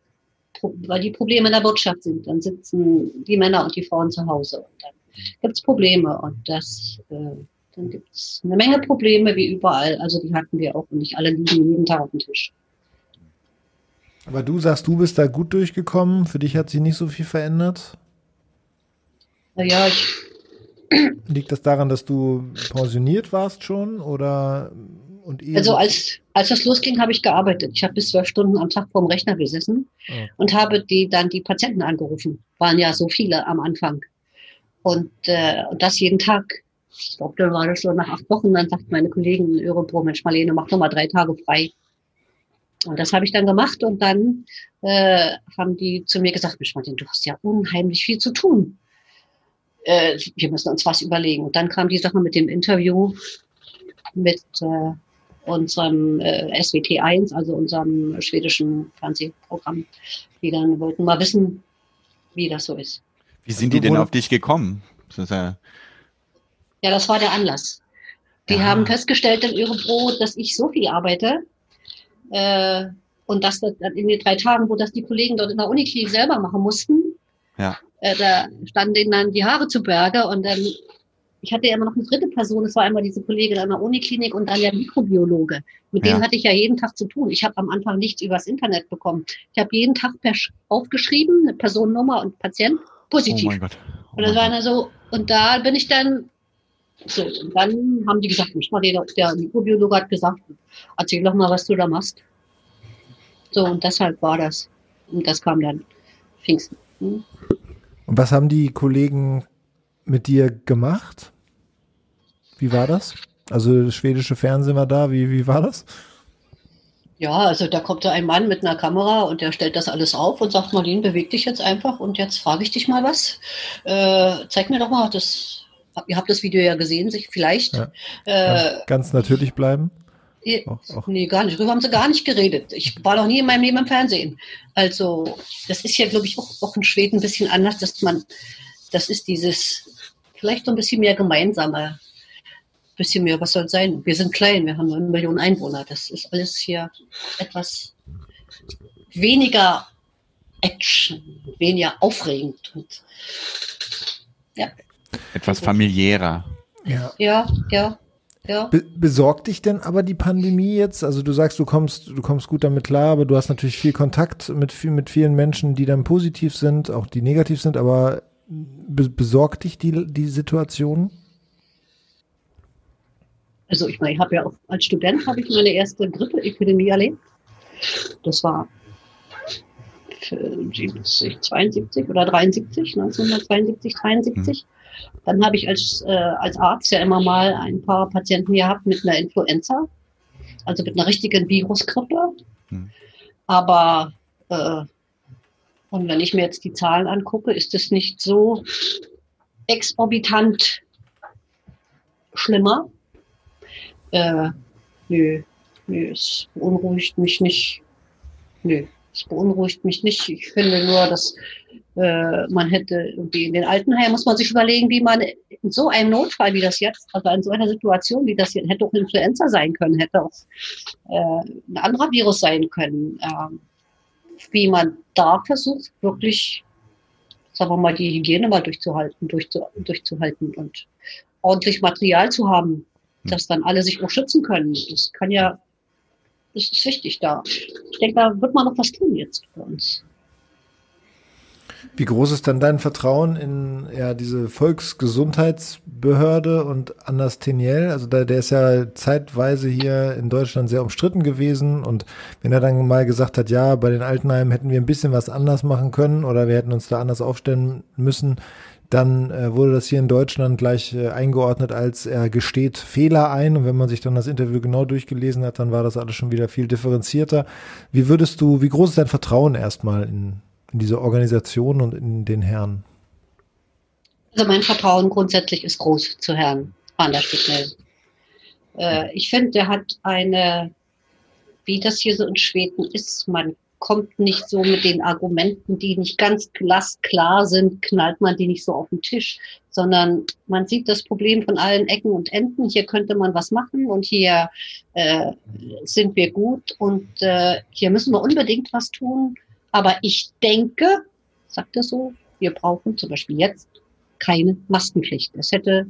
Speaker 3: weil die Probleme in der Wirtschaft sind. Dann sitzen die Männer und die Frauen zu Hause und dann gibt es Probleme. Und das, äh, dann gibt es eine Menge Probleme wie überall. Also die hatten wir auch und nicht alle liegen jeden Tag auf dem Tisch.
Speaker 1: Aber du sagst, du bist da gut durchgekommen. Für dich hat sich nicht so viel verändert.
Speaker 3: Naja, ich [clears throat]
Speaker 1: Liegt das daran, dass du pensioniert warst schon oder und
Speaker 3: Also als, als das losging, habe ich gearbeitet. Ich habe bis zwölf Stunden am Tag vorm Rechner gesessen oh. und habe die dann die Patienten angerufen. Waren ja so viele am Anfang. Und, äh, das jeden Tag. Ich glaube, dann war das so nach acht Wochen, dann sagt meine Kollegin in Örebro, Mensch, Marlene, mach doch mal drei Tage frei. Und das habe ich dann gemacht und dann äh, haben die zu mir gesagt, Mensch, Martin, du hast ja unheimlich viel zu tun äh, wir müssen uns was überlegen. Und dann kam die Sache mit dem Interview mit äh, unserem äh, SWT 1, also unserem schwedischen Fernsehprogramm. Die dann wollten mal wissen, wie das so ist.
Speaker 2: Wie sind die denn auf dich gekommen? Das ja,
Speaker 3: ja, das war der Anlass. Die ja. haben festgestellt in Örebro, dass ich so viel arbeite, äh, und das in den drei Tagen, wo das die Kollegen dort in der Uniklinik selber machen mussten,
Speaker 2: ja
Speaker 3: äh, da standen denen dann die Haare zu Berge und dann, ich hatte ja immer noch eine dritte Person, das war einmal diese Kollegin an der Uniklinik und dann der Mikrobiologe. Mit ja. dem hatte ich ja jeden Tag zu tun. Ich habe am Anfang nichts übers Internet bekommen. Ich habe jeden Tag per aufgeschrieben, eine Personennummer und Patient, positiv. Oh mein Gott. Oh und das war dann so, und da bin ich dann so, und dann haben die gesagt, nicht mal der, der Mikrobiologe hat gesagt, erzähl doch mal, was du da machst. So, und deshalb war das. Und das kam dann Pfingsten. Hm?
Speaker 1: Und was haben die Kollegen mit dir gemacht? Wie war das? Also das schwedische Fernsehen war da, wie, wie war das?
Speaker 3: Ja, also da kommt da ein Mann mit einer Kamera und der stellt das alles auf und sagt, Marlene, beweg dich jetzt einfach und jetzt frage ich dich mal was. Äh, zeig mir doch mal, das, ihr habt das Video ja gesehen, sich vielleicht. Ja,
Speaker 1: äh, ganz, ganz natürlich bleiben.
Speaker 3: Auch, auch. Nee, gar nicht. Darüber haben sie gar nicht geredet. Ich war noch nie in meinem Leben im Fernsehen. Also, das ist ja, glaube ich, auch, auch in Schweden ein bisschen anders, dass man, das ist dieses, vielleicht so ein bisschen mehr gemeinsame, bisschen mehr, was soll es sein? Wir sind klein, wir haben nur eine Million Einwohner. Das ist alles hier etwas weniger Action, weniger aufregend und
Speaker 2: ja. Etwas familiärer.
Speaker 3: Ja, ja. ja. Ja.
Speaker 1: Be besorgt dich denn aber die Pandemie jetzt? Also du sagst, du kommst, du kommst gut damit klar, aber du hast natürlich viel Kontakt mit, mit vielen Menschen, die dann positiv sind, auch die negativ sind, aber be besorgt dich die, die Situation?
Speaker 3: Also ich meine, ich habe ja auch als Student habe ich meine erste Grippeepidemie erlebt. Das war 72, 72 oder 73, 1972, 73. Mhm. Dann habe ich als, äh, als Arzt ja immer mal ein paar Patienten gehabt mit einer Influenza, also mit einer richtigen Virusgrippe. Hm. Aber äh, und wenn ich mir jetzt die Zahlen angucke, ist es nicht so exorbitant schlimmer. Äh, nö, nö, es beunruhigt mich nicht. Nö, es beunruhigt mich nicht. Ich finde nur, dass äh, man hätte irgendwie in den Altenheimen muss man sich überlegen, wie man in so einem Notfall wie das jetzt, also in so einer Situation wie das jetzt, hätte auch Influenza sein können, hätte auch äh, ein anderer Virus sein können, äh, wie man da versucht, wirklich, sagen wir mal, die Hygiene mal durchzuhalten, durchzu, durchzuhalten und ordentlich Material zu haben, hm. dass dann alle sich auch schützen können. Das kann ja, das ist wichtig da. Ich denke, da wird man noch was tun jetzt bei uns.
Speaker 1: Wie groß ist dann dein Vertrauen in ja, diese Volksgesundheitsbehörde und Anders Teniel? Also da, der ist ja zeitweise hier in Deutschland sehr umstritten gewesen und wenn er dann mal gesagt hat, ja, bei den Altenheimen hätten wir ein bisschen was anders machen können oder wir hätten uns da anders aufstellen müssen, dann äh, wurde das hier in Deutschland gleich äh, eingeordnet als er gesteht Fehler ein. Und wenn man sich dann das Interview genau durchgelesen hat, dann war das alles schon wieder viel differenzierter. Wie würdest du, wie groß ist dein Vertrauen erstmal in, in diese Organisation und in den Herrn?
Speaker 3: Also mein Vertrauen grundsätzlich ist groß zu Herrn Van der Sticknell. Äh, ich finde, der hat eine, wie das hier so in Schweden ist, man kommt nicht so mit den Argumenten, die nicht ganz glasklar sind, knallt man die nicht so auf den Tisch, sondern man sieht das Problem von allen Ecken und Enden. Hier könnte man was machen und hier äh, sind wir gut und äh, hier müssen wir unbedingt was tun. Aber ich denke, sagt er so, wir brauchen zum Beispiel jetzt keine Maskenpflicht. Es hätte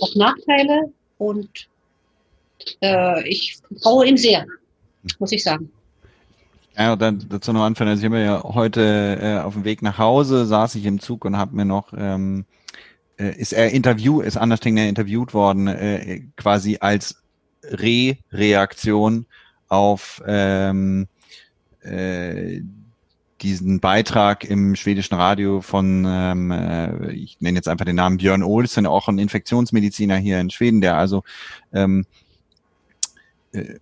Speaker 3: auch Nachteile und äh, ich traue ihm sehr, muss ich sagen.
Speaker 2: Ja, dann dazu noch anfangen. Also ich habe ja heute äh, auf dem Weg nach Hause saß ich im Zug und habe mir noch ähm, äh, ist er interview ist Anders Tingner interviewt worden äh, quasi als Re-Reaktion auf ähm, äh, diesen Beitrag im schwedischen Radio von, ähm, äh, ich nenne jetzt einfach den Namen Björn Olsen, auch ein Infektionsmediziner hier in Schweden, der also ähm, äh,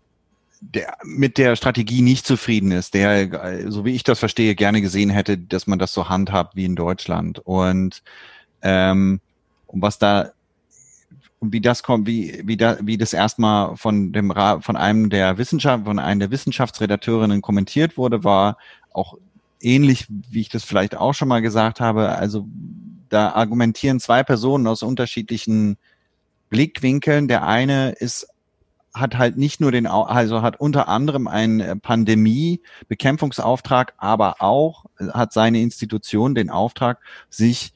Speaker 2: der mit der Strategie nicht zufrieden ist, der, so wie ich das verstehe, gerne gesehen hätte, dass man das so handhabt wie in Deutschland. Und ähm, und was da wie das kommt, wie, wie, da, wie das erstmal von dem von einem der Wissenschaft, von einem der Wissenschaftsredakteurinnen kommentiert wurde, war auch ähnlich, wie ich das vielleicht auch schon mal gesagt habe. Also da argumentieren zwei Personen aus unterschiedlichen Blickwinkeln. Der eine ist hat halt nicht nur den, also hat unter anderem einen Pandemie-Bekämpfungsauftrag, aber auch hat seine Institution den Auftrag, sich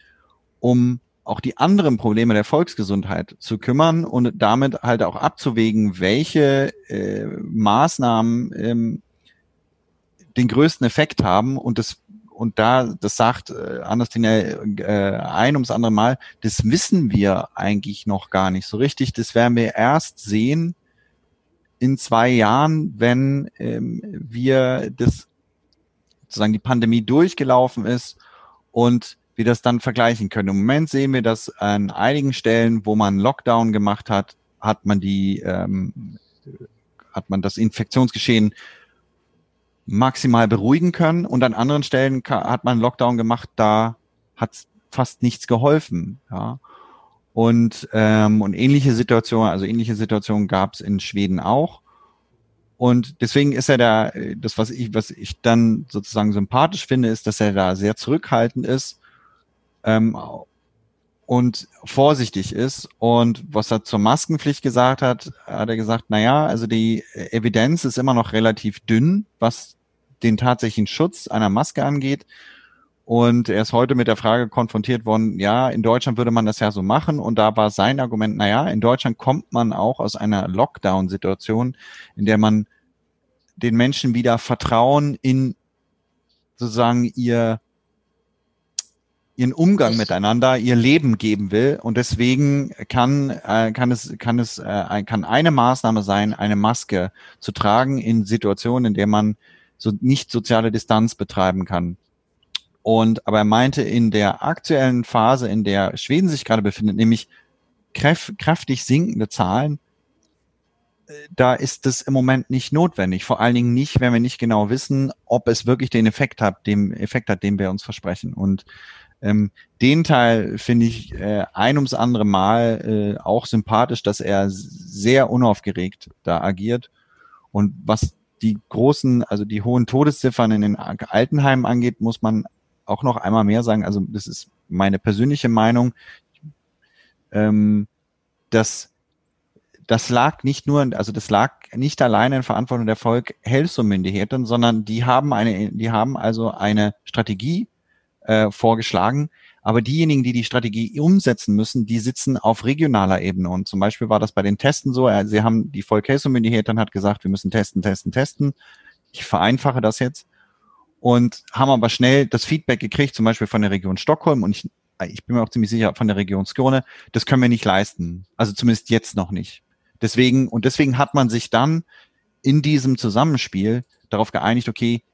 Speaker 2: um auch die anderen Probleme der Volksgesundheit zu kümmern und damit halt auch abzuwägen, welche äh, Maßnahmen ähm, den größten Effekt haben und das und da, das sagt äh, Anderstin äh, ein ums andere Mal, das wissen wir eigentlich noch gar nicht so richtig. Das werden wir erst sehen in zwei Jahren, wenn ähm, wir das sozusagen die Pandemie durchgelaufen ist und wir das dann vergleichen können. Im Moment sehen wir, dass an einigen Stellen, wo man Lockdown gemacht hat, hat man die, ähm, hat man das Infektionsgeschehen maximal beruhigen können und an anderen Stellen hat man Lockdown gemacht, da hat fast nichts geholfen. Ja. Und, ähm, und ähnliche Situationen, also ähnliche Situationen gab es in Schweden auch. Und deswegen ist er da, das, was ich, was ich dann sozusagen sympathisch finde, ist, dass er da sehr zurückhaltend ist ähm, und vorsichtig ist. Und was er zur Maskenpflicht gesagt hat, hat er gesagt, na ja, also die Evidenz ist immer noch relativ dünn, was den tatsächlichen Schutz einer Maske angeht. Und er ist heute mit der Frage konfrontiert worden, ja, in Deutschland würde man das ja so machen. Und da war sein Argument, na ja, in Deutschland kommt man auch aus einer Lockdown-Situation, in der man den Menschen wieder Vertrauen in sozusagen ihr ihren Umgang miteinander, ihr Leben geben will. Und deswegen kann, äh, kann es, kann es, äh, kann eine Maßnahme sein, eine Maske zu tragen in Situationen, in der man so nicht soziale Distanz betreiben kann. Und, aber er meinte, in der aktuellen Phase, in der Schweden sich gerade befindet, nämlich kräf kräftig sinkende Zahlen, äh, da ist es im Moment nicht notwendig. Vor allen Dingen nicht, wenn wir nicht genau wissen, ob es wirklich den Effekt hat, dem Effekt hat, den wir uns versprechen. Und ähm, den Teil finde ich äh, ein ums andere Mal äh, auch sympathisch, dass er sehr unaufgeregt da agiert. Und was die großen, also die hohen Todesziffern in den Altenheimen angeht, muss man auch noch einmal mehr sagen. Also das ist meine persönliche Meinung, ähm, dass das lag nicht nur, also das lag nicht alleine in Verantwortung der Volk Helso-Myndigheten, sondern die haben eine, die haben also eine Strategie äh, vorgeschlagen. Aber diejenigen, die die Strategie umsetzen müssen, die sitzen auf regionaler Ebene. Und zum Beispiel war das bei den Testen so. Äh, sie haben die Vollcase-Myndigkeit hat gesagt, wir müssen testen, testen, testen. Ich vereinfache das jetzt. Und haben aber schnell das Feedback gekriegt, zum Beispiel von der Region Stockholm. Und ich, äh, ich bin mir auch ziemlich sicher von der Region Skåne. Das können wir nicht leisten. Also zumindest jetzt noch nicht. Deswegen, und deswegen hat man sich dann in diesem Zusammenspiel darauf geeinigt, okay,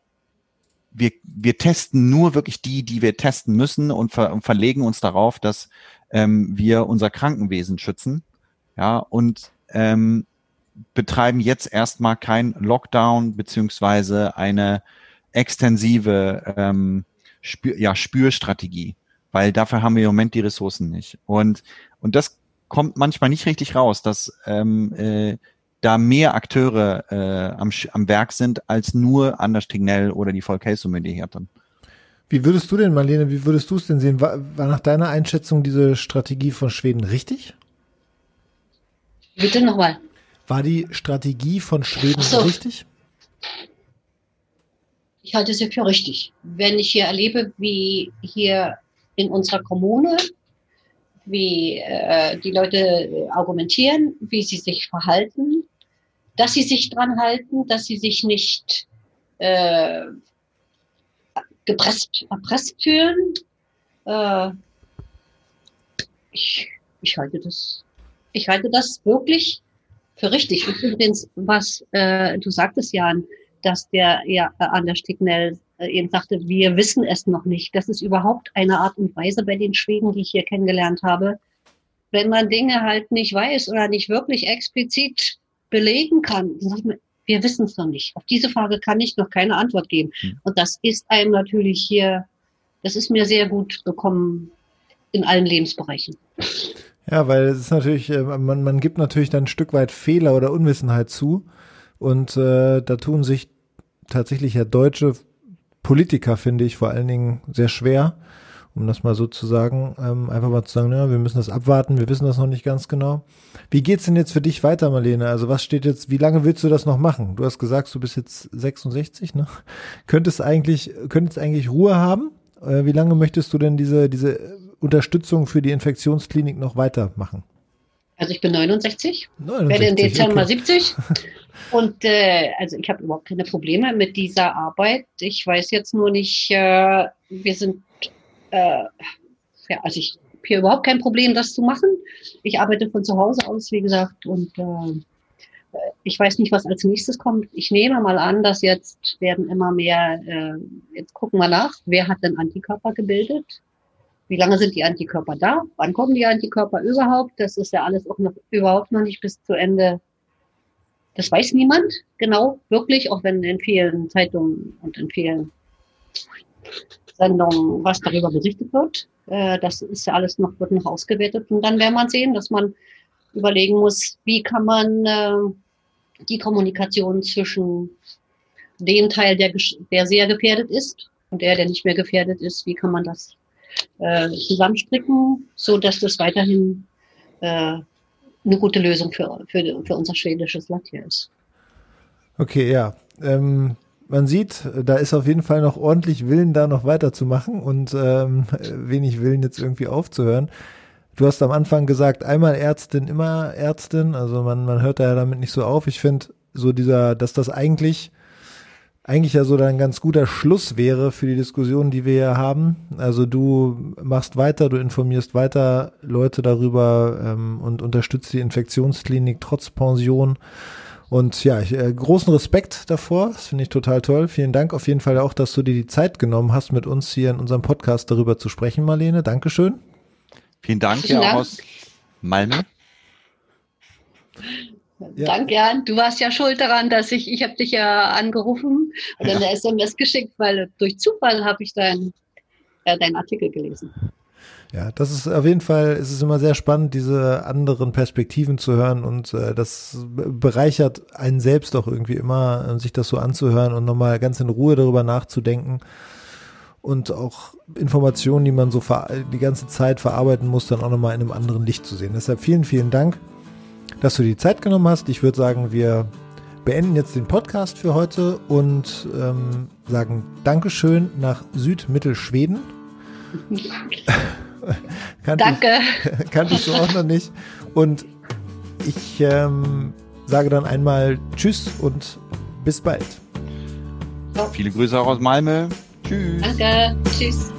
Speaker 2: wir, wir testen nur wirklich die, die wir testen müssen und, ver, verlegen uns darauf, dass ähm, wir unser Krankenwesen schützen. Ja, und ähm, betreiben jetzt erstmal kein Lockdown beziehungsweise eine extensive ähm, Spür, ja, Spürstrategie, weil dafür haben wir im Moment die Ressourcen nicht. Und, und das kommt manchmal nicht richtig raus, dass ähm, äh, da mehr Akteure äh, am, am Werk sind als nur Anders Tignell oder die Volksheldsumyndigheiten.
Speaker 1: Wie würdest du denn, Marlene, wie würdest du es denn sehen? War, war nach deiner Einschätzung diese Strategie von Schweden richtig?
Speaker 3: Bitte nochmal.
Speaker 1: War die Strategie von Schweden so. richtig?
Speaker 3: Ich halte sie für richtig. Wenn ich hier erlebe, wie hier in unserer Kommune wie äh, die Leute argumentieren, wie sie sich verhalten, dass sie sich dran halten, dass sie sich nicht äh, gepresst, erpresst fühlen. Äh, ich, ich halte das, ich halte das wirklich für richtig. Und übrigens, was äh, du sagtest, Jan, dass der ja an der Sticknell äh, eben sagte, wir wissen es noch nicht. Das ist überhaupt eine Art und Weise bei den Schweden, die ich hier kennengelernt habe. Wenn man Dinge halt nicht weiß oder nicht wirklich explizit belegen kann, dann sagt man, wir wissen es noch nicht. Auf diese Frage kann ich noch keine Antwort geben. Hm. Und das ist einem natürlich hier, das ist mir sehr gut bekommen in allen Lebensbereichen.
Speaker 1: Ja, weil es ist natürlich, äh, man, man gibt natürlich dann ein Stück weit Fehler oder Unwissenheit zu. Und äh, da tun sich tatsächlich ja deutsche Politiker, finde ich, vor allen Dingen sehr schwer, um das mal so zu sagen, ähm, einfach mal zu sagen, ja, wir müssen das abwarten, wir wissen das noch nicht ganz genau. Wie geht's denn jetzt für dich weiter, Marlene? Also was steht jetzt, wie lange willst du das noch machen? Du hast gesagt, du bist jetzt 66, ne? Könntest eigentlich, könntest eigentlich Ruhe haben? Äh, wie lange möchtest du denn diese, diese Unterstützung für die Infektionsklinik noch weitermachen?
Speaker 3: Also ich bin 69, 69 werde im Dezember okay. 70 [laughs] und äh, also ich habe überhaupt keine Probleme mit dieser Arbeit. Ich weiß jetzt nur nicht, äh, wir sind, äh, ja, also ich habe hier überhaupt kein Problem, das zu machen. Ich arbeite von zu Hause aus, wie gesagt, und äh, ich weiß nicht, was als nächstes kommt. Ich nehme mal an, dass jetzt werden immer mehr, äh, jetzt gucken wir nach, wer hat denn Antikörper gebildet? Wie lange sind die Antikörper da? Wann kommen die Antikörper überhaupt? Das ist ja alles auch noch überhaupt noch nicht bis zu Ende. Das weiß niemand genau, wirklich, auch wenn in vielen Zeitungen und in vielen Sendungen was darüber berichtet wird. Äh, das ist ja alles noch, wird noch ausgewertet. Und dann werden man sehen, dass man überlegen muss, wie kann man äh, die Kommunikation zwischen dem Teil, der, der sehr gefährdet ist und der, der nicht mehr gefährdet ist, wie kann man das äh, zusammenstricken, so dass das weiterhin eine gute Lösung für, für, für unser schwedisches Land hier ist.
Speaker 1: Okay, ja. Ähm, man sieht, da ist auf jeden Fall noch ordentlich Willen, da noch weiterzumachen und ähm, wenig Willen, jetzt irgendwie aufzuhören. Du hast am Anfang gesagt, einmal Ärztin, immer Ärztin. Also man, man hört da ja damit nicht so auf. Ich finde so dieser, dass das eigentlich eigentlich ja so ein ganz guter Schluss wäre für die Diskussion, die wir hier haben. Also du machst weiter, du informierst weiter Leute darüber ähm, und unterstützt die Infektionsklinik trotz Pension. Und ja, ich, äh, großen Respekt davor. Das finde ich total toll. Vielen Dank auf jeden Fall auch, dass du dir die Zeit genommen hast, mit uns hier in unserem Podcast darüber zu sprechen, Marlene. Dankeschön.
Speaker 2: Vielen Dank, ja, auch aus Malmö.
Speaker 3: Ja. Danke, Jan. Du warst ja schuld daran, dass ich, ich habe dich ja angerufen und eine SMS geschickt, weil durch Zufall habe ich deinen äh, dein Artikel gelesen.
Speaker 1: Ja, das ist auf jeden Fall, es ist immer sehr spannend, diese anderen Perspektiven zu hören und äh, das bereichert einen selbst auch irgendwie immer, äh, sich das so anzuhören und nochmal ganz in Ruhe darüber nachzudenken und auch Informationen, die man so die ganze Zeit verarbeiten muss, dann auch nochmal in einem anderen Licht zu sehen. Deshalb vielen, vielen Dank dass du die Zeit genommen hast. Ich würde sagen, wir beenden jetzt den Podcast für heute und ähm, sagen Dankeschön nach Südmittelschweden. [laughs] [laughs]
Speaker 3: kannte Danke.
Speaker 1: Ich, [laughs] kannte ich so auch noch nicht. Und ich ähm, sage dann einmal Tschüss und bis bald.
Speaker 2: Viele Grüße auch aus Malmö. Tschüss.
Speaker 3: Danke. Tschüss.